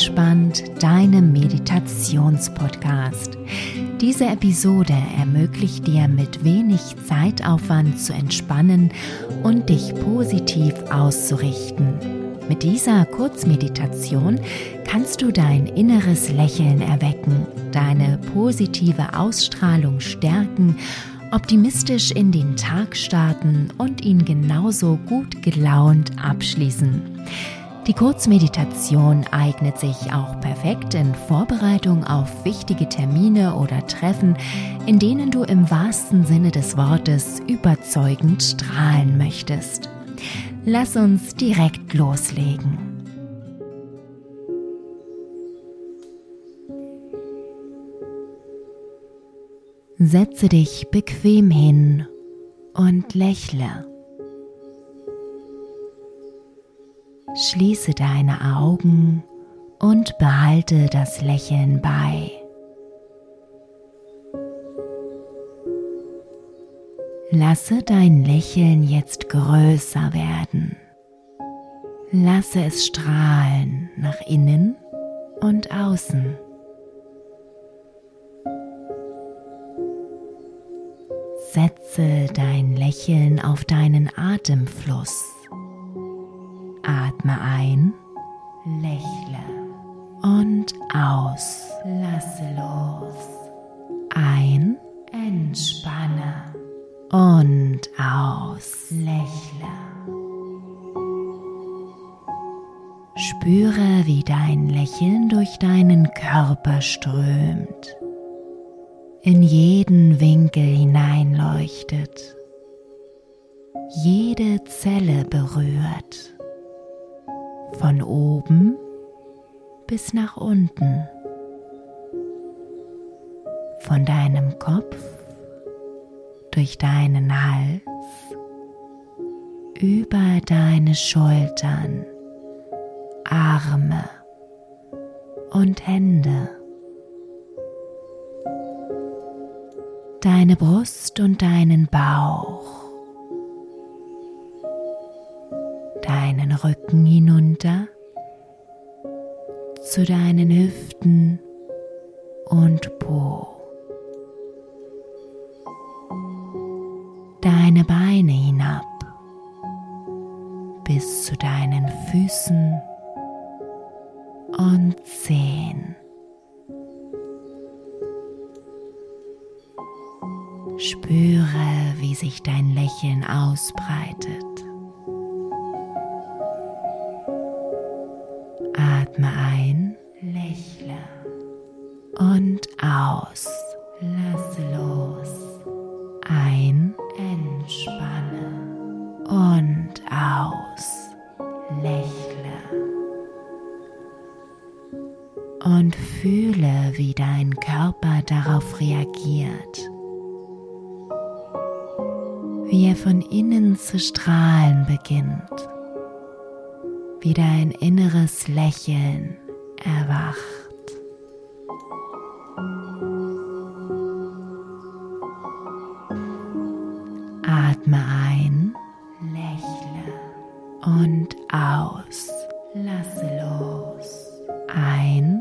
entspannt, deinem Meditationspodcast. Diese Episode ermöglicht dir mit wenig Zeitaufwand zu entspannen und dich positiv auszurichten. Mit dieser Kurzmeditation kannst du dein inneres Lächeln erwecken, deine positive Ausstrahlung stärken, optimistisch in den Tag starten und ihn genauso gut gelaunt abschließen. Die Kurzmeditation eignet sich auch perfekt in Vorbereitung auf wichtige Termine oder Treffen, in denen du im wahrsten Sinne des Wortes überzeugend strahlen möchtest. Lass uns direkt loslegen. Setze dich bequem hin und lächle. Schließe deine Augen und behalte das Lächeln bei. Lasse dein Lächeln jetzt größer werden. Lasse es strahlen nach innen und außen. Setze dein Lächeln auf deinen Atemfluss. Atme ein, lächle. Und aus, lasse los. Ein, entspanne. Und aus, lächle. Spüre, wie dein Lächeln durch deinen Körper strömt, in jeden Winkel hineinleuchtet, jede Zelle berührt von oben bis nach unten, von deinem Kopf durch deinen Hals, über deine Schultern, Arme und Hände, deine Brust und deinen Bauch deinen Rücken hinunter zu deinen Hüften und Po. Deine Beine hinab bis zu deinen Füßen und Zehen. Spüre, wie sich dein Lächeln ausbreitet. Atme ein, lächle und aus. Lasse los. Ein, entspanne und aus. Lächle. Und fühle, wie dein Körper darauf reagiert. Wie er von innen zu strahlen beginnt wie dein inneres Lächeln erwacht. Atme ein, lächle und aus. Lasse los. Ein,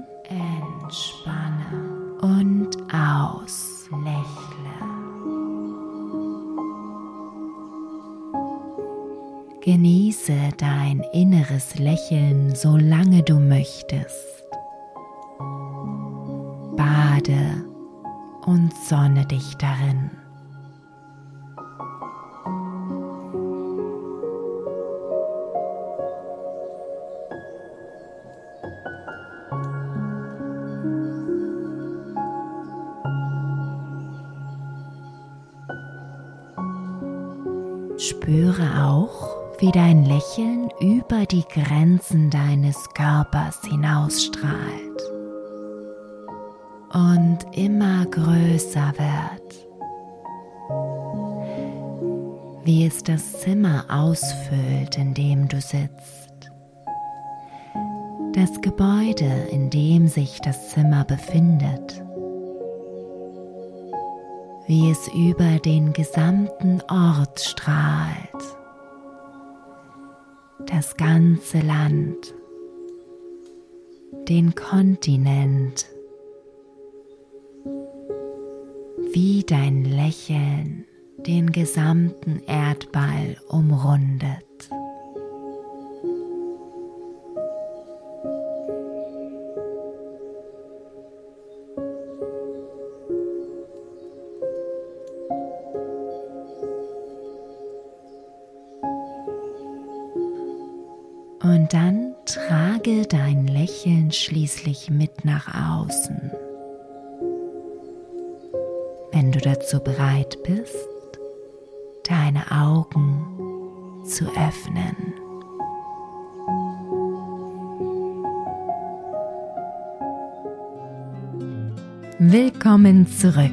Genieße dein inneres Lächeln, solange du möchtest. Bade und sonne dich darin. Spüre auch, wie dein Lächeln über die Grenzen deines Körpers hinausstrahlt und immer größer wird, wie es das Zimmer ausfüllt, in dem du sitzt, das Gebäude, in dem sich das Zimmer befindet, wie es über den gesamten Ort strahlt das ganze Land, den Kontinent, wie dein Lächeln den gesamten Erdball umrundet. Dann trage dein Lächeln schließlich mit nach außen. Wenn du dazu bereit bist, deine Augen zu öffnen. Willkommen zurück.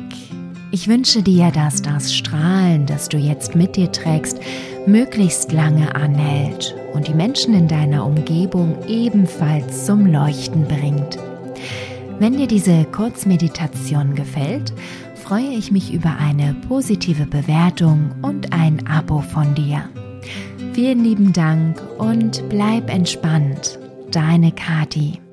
Ich wünsche dir, dass das Strahlen, das du jetzt mit dir trägst, möglichst lange anhält und die Menschen in deiner Umgebung ebenfalls zum Leuchten bringt. Wenn dir diese Kurzmeditation gefällt, freue ich mich über eine positive Bewertung und ein Abo von dir. Vielen lieben Dank und bleib entspannt. Deine Kati.